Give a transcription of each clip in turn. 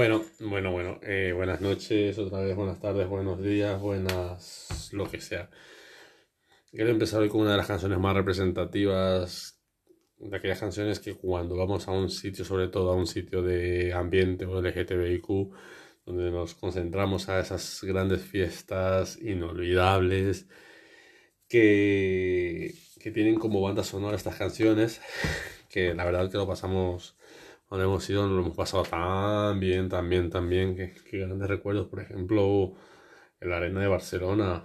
Bueno, bueno, bueno. Eh, buenas noches, otra vez buenas tardes, buenos días, buenas lo que sea. Quiero empezar hoy con una de las canciones más representativas de aquellas canciones que cuando vamos a un sitio, sobre todo a un sitio de ambiente o LGTBIQ, donde nos concentramos a esas grandes fiestas inolvidables que, que tienen como banda sonora estas canciones, que la verdad que lo pasamos donde hemos ido, lo hemos pasado tan bien, tan bien, tan bien, que, grandes recuerdos, por ejemplo, en la arena de Barcelona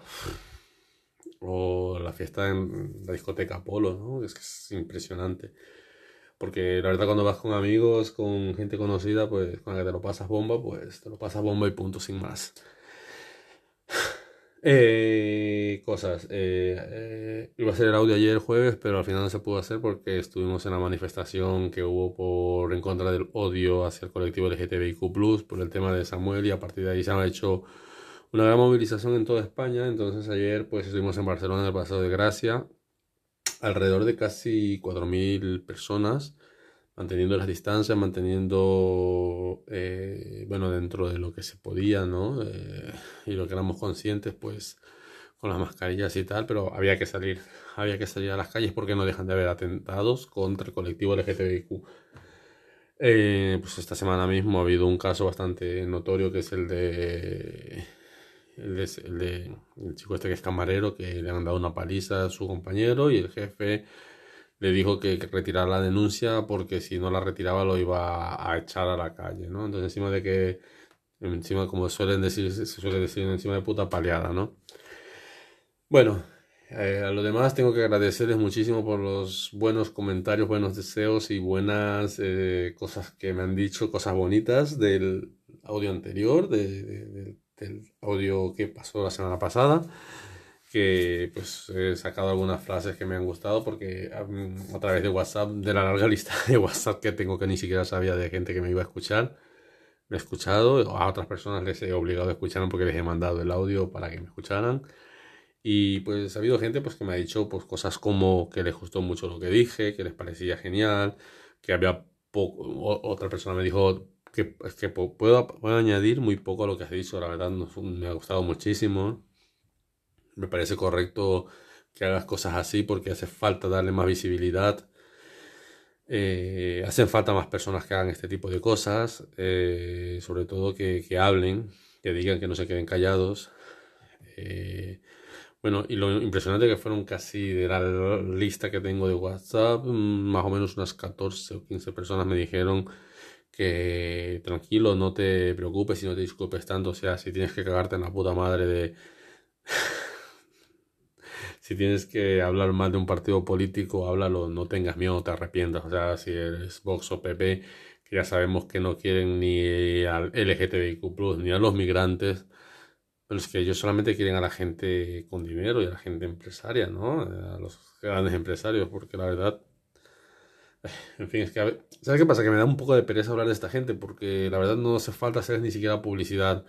o la fiesta en la discoteca Polo, ¿no? Es que es impresionante. Porque la verdad cuando vas con amigos, con gente conocida, pues cuando te lo pasas bomba, pues te lo pasas bomba y punto sin más. Eh, cosas. Eh, eh, iba a ser el audio ayer jueves, pero al final no se pudo hacer porque estuvimos en la manifestación que hubo por en contra del odio hacia el colectivo LGTBIQ, por el tema de Samuel, y a partir de ahí se ha hecho una gran movilización en toda España. Entonces ayer pues estuvimos en Barcelona en el Paseo de Gracia, alrededor de casi 4.000 personas manteniendo las distancias, manteniendo, eh, bueno, dentro de lo que se podía, ¿no? Eh, y lo que éramos conscientes, pues, con las mascarillas y tal, pero había que salir, había que salir a las calles porque no dejan de haber atentados contra el colectivo LGTBIQ. Eh, pues esta semana mismo ha habido un caso bastante notorio que es el de el de, el de el chico este que es camarero que le han dado una paliza a su compañero y el jefe le dijo que, retirara la denuncia porque si no la retiraba lo iba a echar a la calle, ¿no? Entonces encima de que, encima como suelen decir, se suele decir encima de puta paleada, ¿no? Bueno, eh, a lo demás tengo que agradecerles muchísimo por los buenos comentarios, buenos deseos y buenas eh, cosas que me han dicho, cosas bonitas del audio anterior, del audio que pasó la semana pasada que pues he sacado algunas frases que me han gustado porque a través de WhatsApp, de la larga lista de WhatsApp que tengo que ni siquiera sabía de gente que me iba a escuchar, me he escuchado, a otras personas les he obligado a escuchar porque les he mandado el audio para que me escucharan. Y pues ha habido gente pues que me ha dicho pues cosas como que les gustó mucho lo que dije, que les parecía genial, que había poco, otra persona me dijo que, que puedo, puedo añadir muy poco a lo que has dicho, la verdad me ha gustado muchísimo me parece correcto que hagas cosas así porque hace falta darle más visibilidad. Eh, hacen falta más personas que hagan este tipo de cosas, eh, sobre todo que, hablen, que digan que no se queden callados. Eh, bueno, y lo impresionante que fueron casi de la lista que tengo de WhatsApp, mm, más o menos unas 14 o 15 personas me dijeron que tranquilo, no te preocupes y no te disculpes tanto, o sea, si tienes que cagarte en la puta madre de si tienes que hablar mal de un partido político, háblalo, no tengas miedo, te arrepientas. O sea, si eres Vox o PP, que ya sabemos que no quieren ni al LGTBIQ, ni a los migrantes, pero es que ellos solamente quieren a la gente con dinero y a la gente empresaria, ¿no? A los grandes empresarios, porque la verdad. En fin, es que. ¿Sabes qué pasa? Que me da un poco de pereza hablar de esta gente, porque la verdad no hace falta hacer ni siquiera publicidad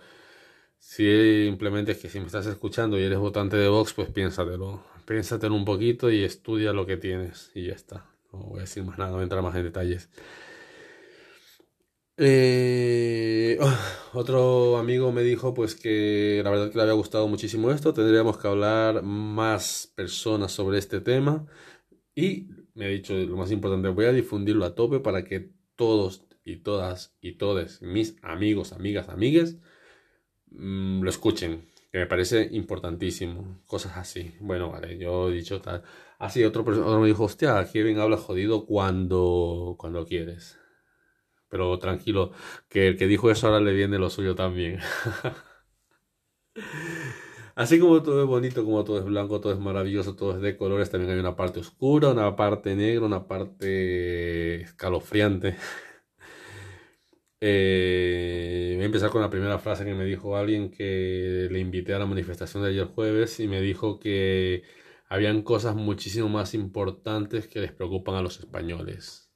Simplemente es que si me estás escuchando y eres votante de Vox, pues piénsatelo. Piénsatelo un poquito y estudia lo que tienes. Y ya está. No voy a decir más nada, no voy a entrar más en detalles. Eh, otro amigo me dijo pues que la verdad que le había gustado muchísimo esto. Tendríamos que hablar más personas sobre este tema. Y me ha dicho lo más importante, voy a difundirlo a tope para que todos y todas y todos mis amigos, amigas, amigues Mm, lo escuchen, que me parece importantísimo. Cosas así. Bueno, vale, yo he dicho tal. Así, otro, otro me dijo, hostia, Kevin habla jodido cuando, cuando quieres. Pero tranquilo, que el que dijo eso ahora le viene lo suyo también. Así como todo es bonito, como todo es blanco, todo es maravilloso, todo es de colores, también hay una parte oscura, una parte negra, una parte escalofriante. Eh, voy a empezar con la primera frase que me dijo alguien que le invité a la manifestación de ayer jueves y me dijo que habían cosas muchísimo más importantes que les preocupan a los españoles.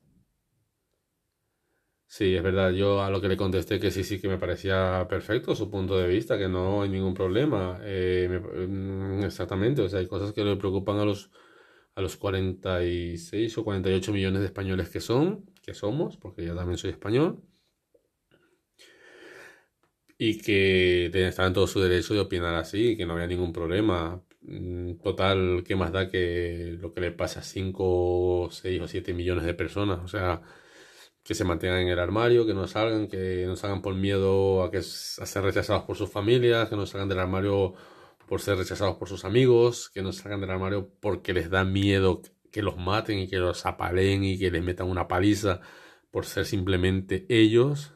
Sí, es verdad, yo a lo que le contesté que sí, sí, que me parecía perfecto su punto de vista, que no hay ningún problema. Eh, mm, exactamente, o sea, hay cosas que le preocupan a los, a los 46 o 48 millones de españoles que son, que somos, porque yo también soy español y que están en todo su derecho de opinar así, que no había ningún problema. Mm, total, ¿qué más da que lo que le pasa a 5, 6 o 7 millones de personas? O sea, que se mantengan en el armario, que no salgan, que no salgan por miedo a, que, a ser rechazados por sus familias, que no salgan del armario por ser rechazados por sus amigos, que no salgan del armario porque les da miedo que los maten y que los apaleen y que les metan una paliza por ser simplemente ellos.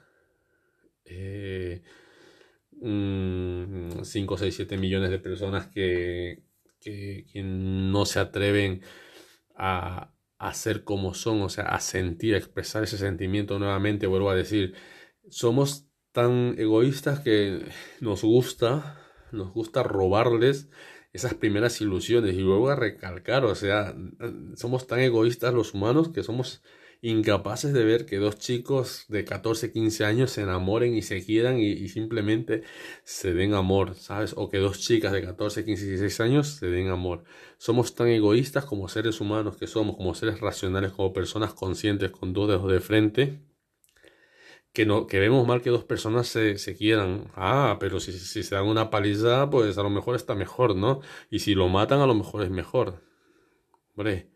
Eh, 5, 6, 7 millones de personas que, que, no se atreven a, a, ser como son, o sea, a sentir, a expresar ese sentimiento nuevamente, vuelvo a decir, somos tan egoístas que nos gusta, nos gusta robarles esas primeras ilusiones y luego a recalcar, o sea, somos tan egoístas los humanos que somos incapaces de ver que dos chicos de 14, 15 años se enamoren y se quieran y, simplemente se den amor, ¿sabes? O que dos chicas de 14, 15, 16 años se den amor. Somos tan egoístas como seres humanos que somos, como seres racionales, como personas conscientes con dos dedos de frente, que, no, que vemos mal que dos personas se, se quieran. Ah, pero si, si se dan una paliza, pues a lo mejor está mejor, ¿no? Y si lo matan, a lo mejor es mejor. Hombre,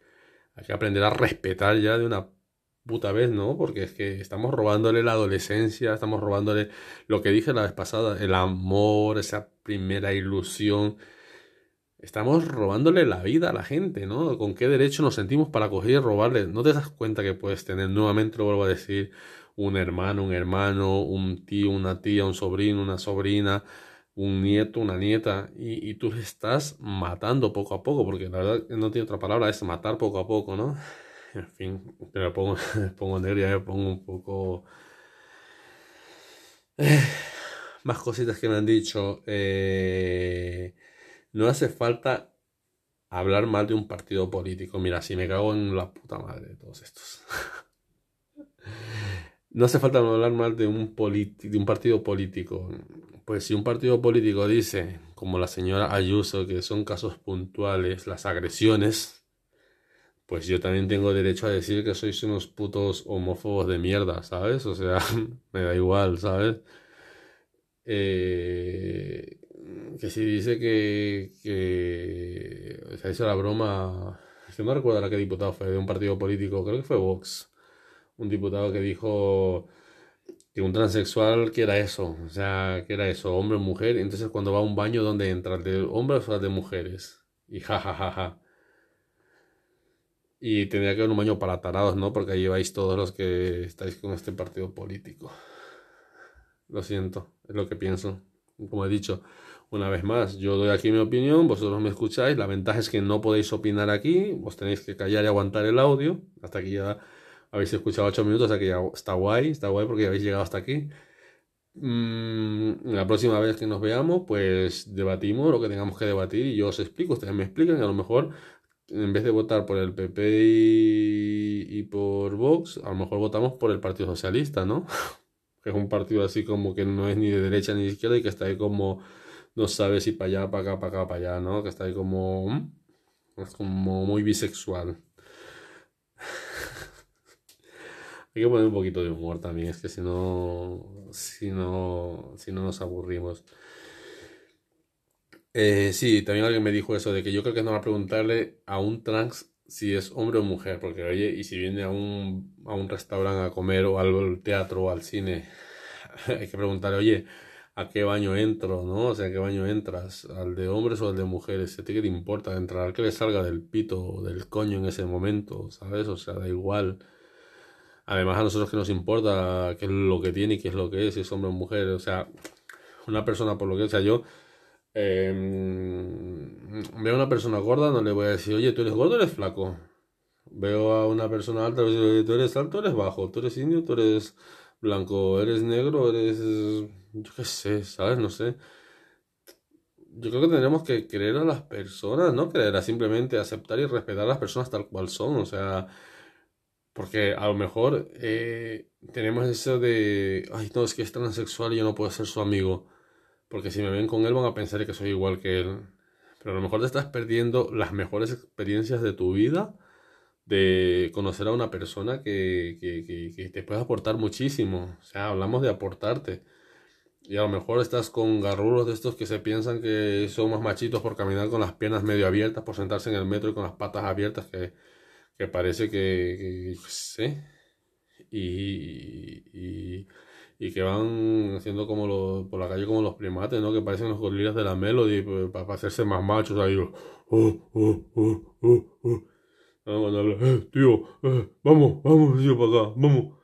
hay que aprender a respetar ya de una puta vez, ¿no? Porque es que estamos robándole la adolescencia, estamos robándole lo que dije la vez pasada, el amor, esa primera ilusión. Estamos robándole la vida a la gente, ¿no? ¿Con qué derecho nos sentimos para coger y robarle? ¿No te das cuenta que puedes tener, nuevamente lo vuelvo a decir, un hermano, un hermano, un tío, una tía, un sobrino, una sobrina, un nieto, una nieta, y, y tú estás matando poco a poco, porque la verdad no tiene otra palabra, es matar poco a poco, ¿no? En fin, me pongo, me pongo negro, ya me pongo un poco... Eh, más cositas que me han dicho. Eh, no hace falta hablar mal de un partido político. Mira, si me cago en la puta madre de todos estos. no hace falta hablar mal de un, de un partido político. Pues si un partido político dice, como la señora Ayuso, que son casos puntuales, las agresiones pues yo también tengo derecho a decir que sois unos putos homófobos de mierda, ¿sabes? O sea, me da igual, ¿sabes? Eh, que si dice que, que se ha hecho la broma, es que no recuerdo la que diputado fue de un partido político, creo que fue Vox, un diputado que dijo que un transexual que era eso, o sea, que era eso, hombre o mujer, entonces cuando va a un baño, ¿dónde entra? ¿De hombres o de mujeres? Y jajajaja. Ja, ja, ja. Y tendría que haber un baño para tarados, ¿no? Porque ahí vais todos los que estáis con este partido político. Lo siento, es lo que pienso. Como he dicho, una vez más, yo doy aquí mi opinión, vosotros me escucháis. La ventaja es que no podéis opinar aquí, vos tenéis que callar y aguantar el audio. Hasta aquí ya habéis escuchado 8 minutos, así que ya está guay, está guay porque ya habéis llegado hasta aquí. Mm, la próxima vez que nos veamos, pues debatimos lo que tengamos que debatir y yo os explico, ustedes me explican y a lo mejor en vez de votar por el PP y, por Vox, a lo mejor votamos por el Partido Socialista, ¿no? que es un partido así como que no es ni de derecha ni de izquierda y que está ahí como, no sabe si para allá, para acá, para acá, para allá, ¿no? Que está ahí como, es como muy bisexual. Hay que poner un poquito de humor también, es que si no, si no, si no nos aburrimos. Eh, sí, también alguien me dijo eso de que yo creo que no va a preguntarle a un trans si es hombre o mujer, porque oye, y si viene a un, a un restaurante a comer o al teatro o al cine, hay que preguntarle, oye, ¿a qué baño entro? ¿No? O sea, ¿a qué baño entras? ¿Al de hombres o al de mujeres? ¿A ti qué te importa entrar? Al que le salga del pito o del coño en ese momento, ¿sabes? O sea, da igual. Además, a nosotros que nos importa qué es lo que tiene y qué es lo que es, si es hombre o mujer. O sea, una persona por lo que sea yo eh, veo a una persona gorda, no le voy a decir, oye, tú eres gordo eres flaco. Veo a una persona alta, oye, tú eres alto o eres bajo, tú eres indio, tú eres blanco, eres negro, eres, yo qué sé, ¿sabes? No sé. Yo creo que tendremos que creer a las personas, no creer a simplemente aceptar y respetar a las personas tal cual son, o sea, porque a lo mejor eh, tenemos eso de, ay, no, es que es transexual y yo no puedo ser su amigo porque si me ven con él van a pensar que soy igual que él. Pero a lo mejor te estás perdiendo las mejores experiencias de tu vida de conocer a una persona que, que, que, te puede aportar muchísimo. O sea, hablamos de aportarte. y a lo mejor estás con garrulos de estos que se piensan que son más machitos por caminar con las piernas medio abiertas, por sentarse en el metro y con las patas abiertas, que, que parece que, sé, y, y, y, que van haciendo como los, por la calle como los primates, ¿no? Que parecen los gorilas de la Melody, pues, para, hacerse más machos ahí. Oh, oh, oh, oh, oh. Eh, tío, eh, vamos, vamos, tío, para acá, vamos.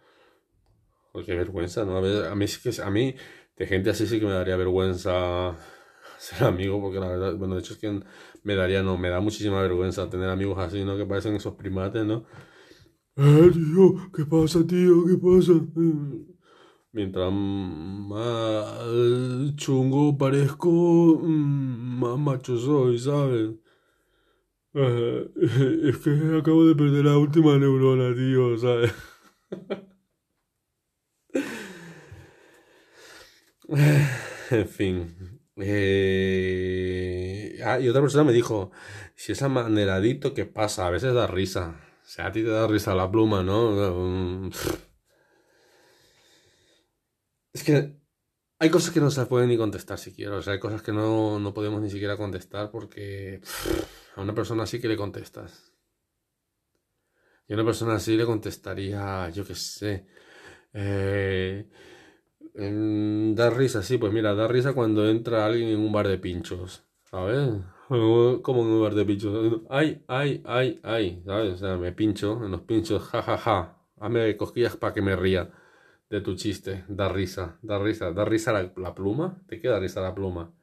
Porque vergüenza, ¿no? A, ver, a mí a mí de gente así sí que me daría vergüenza ser amigo, porque la verdad, bueno, de hecho es que me daría, no, me da muchísima vergüenza tener amigos así, ¿no? Que parecen esos primates, ¿no? Eh, tío, ¿qué pasa, tío? ¿Qué pasa? Mientras más chungo parezco, mm, más macho soy, ¿sabes? Eh, es que acabo de perder la última neurona, tío, ¿sabes? en fin. Eh, ah, y otra persona me dijo, si es amaneradito, ¿qué pasa? A veces da risa. O sea, a ti te da risa la pluma, ¿no? Es que hay cosas que no se pueden ni contestar siquiera. O sea, hay cosas que no, no podemos ni siquiera contestar porque a una persona así que le contestas. Y a una persona así le contestaría, yo qué sé. Eh, da risa, sí, pues mira, da risa cuando entra alguien en un bar de pinchos, ¿sabes? Como en un bar de pinchos. Ay, ay, ay, ay, ¿sabes? O sea, me pincho en los pinchos, jajaja. Ja, ja. Hazme cosquillas para que me ría de tu chiste. Da risa, da risa, da risa la, la pluma. ¿Te queda risa la pluma?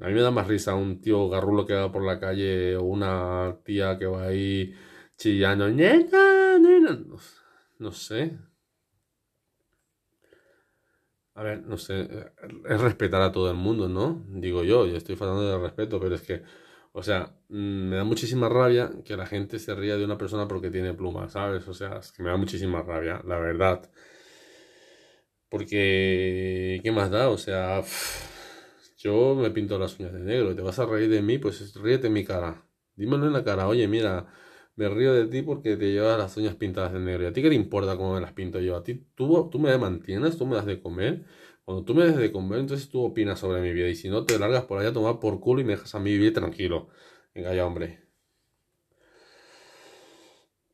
A mí me da más risa un tío garrulo que va por la calle o una tía que va ahí chillando. No, no sé, a ver, no sé, es respetar a todo el mundo, ¿no? Digo yo, yo estoy falando de respeto, pero es que, o sea, mm, me da muchísima rabia que la gente se ría de una persona porque tiene plumas, ¿sabes? O sea, es que me da muchísima rabia, la verdad. Porque, ¿qué más da? O sea, yo me pinto las uñas de negro y te vas a reír de mí, pues ríete en mi cara. Dímelo en la cara, oye, mira, me río de ti porque te llevas las uñas pintadas de negro. ¿Y a ti qué te importa cómo me las pinto yo? ¿A ti tú, tú me mantienes? ¿Tú me das de comer? Cuando tú me das de comer, entonces tú opinas sobre mi vida. Y si no, te largas por allá a tomar por culo y me dejas a mí vivir tranquilo. Venga ya, hombre.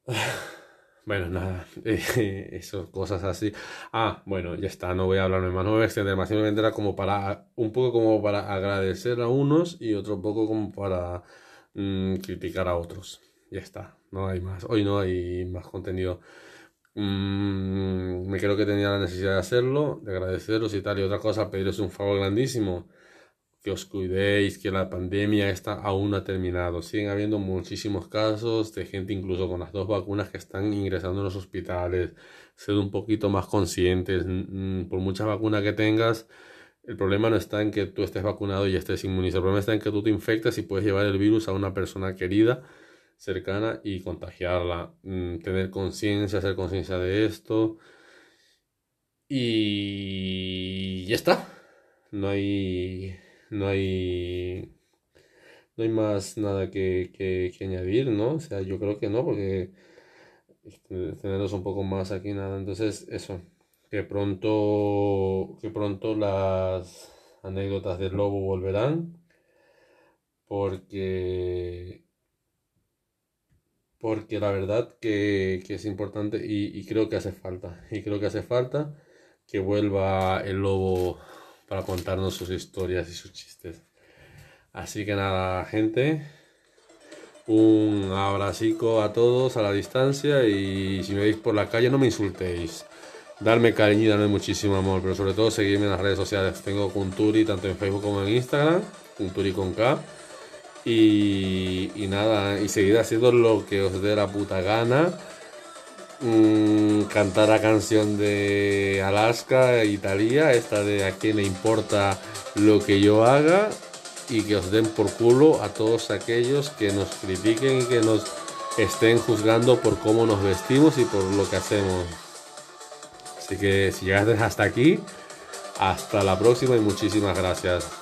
Bueno, nada, eso, cosas así. Ah, bueno, ya está, no voy a hablar más, no voy a extender más, simplemente era como para, un poco como para agradecer a unos y otro poco como para mm, criticar a otros ya está, no hay más. Hoy no hay más contenido. Mm, me creo que tenía la necesidad de hacerlo, de agradeceros y tal. Y otra cosa, pediros un favor grandísimo, que os cuidéis, que la pandemia está aún no ha terminado. Siguen habiendo muchísimos casos de gente incluso con las dos vacunas que están ingresando en los hospitales. Sed un poquito más conscientes. Por mucha vacuna que tengas, el problema no está en que tú estés vacunado y estés inmunizado. El problema está en que tú te infectas y puedes llevar el virus a una persona querida cercana y contagiarla, mm, tener conciencia, hacer conciencia de esto y ya está. No hay, no hay, no hay más nada que, que, añadir, ¿no? O sea, yo creo que no, porque tenerlos un poco más aquí, nada. Entonces, eso, que pronto, que pronto las anécdotas del lobo volverán, porque porque la verdad que, es importante y, creo que hace falta. Y creo que hace falta que vuelva el lobo para contarnos sus historias y sus chistes. Así que nada, gente. Un abracico a todos a la distancia y si me veis por la calle no me insultéis. Darme cariño y darme muchísimo amor, pero sobre todo seguirme en las redes sociales. Tengo Kunturi tanto en Facebook como en Instagram, Kunturi con K. Y, nada, y seguir haciendo lo que os dé la puta gana. Mm, cantar la canción de Alaska, Italia, esta de a quién le importa lo que yo haga y que os den por culo a todos aquellos que nos critiquen y que nos estén juzgando por cómo nos vestimos y por lo que hacemos. Así que si llegaste hasta aquí, hasta la próxima y muchísimas gracias.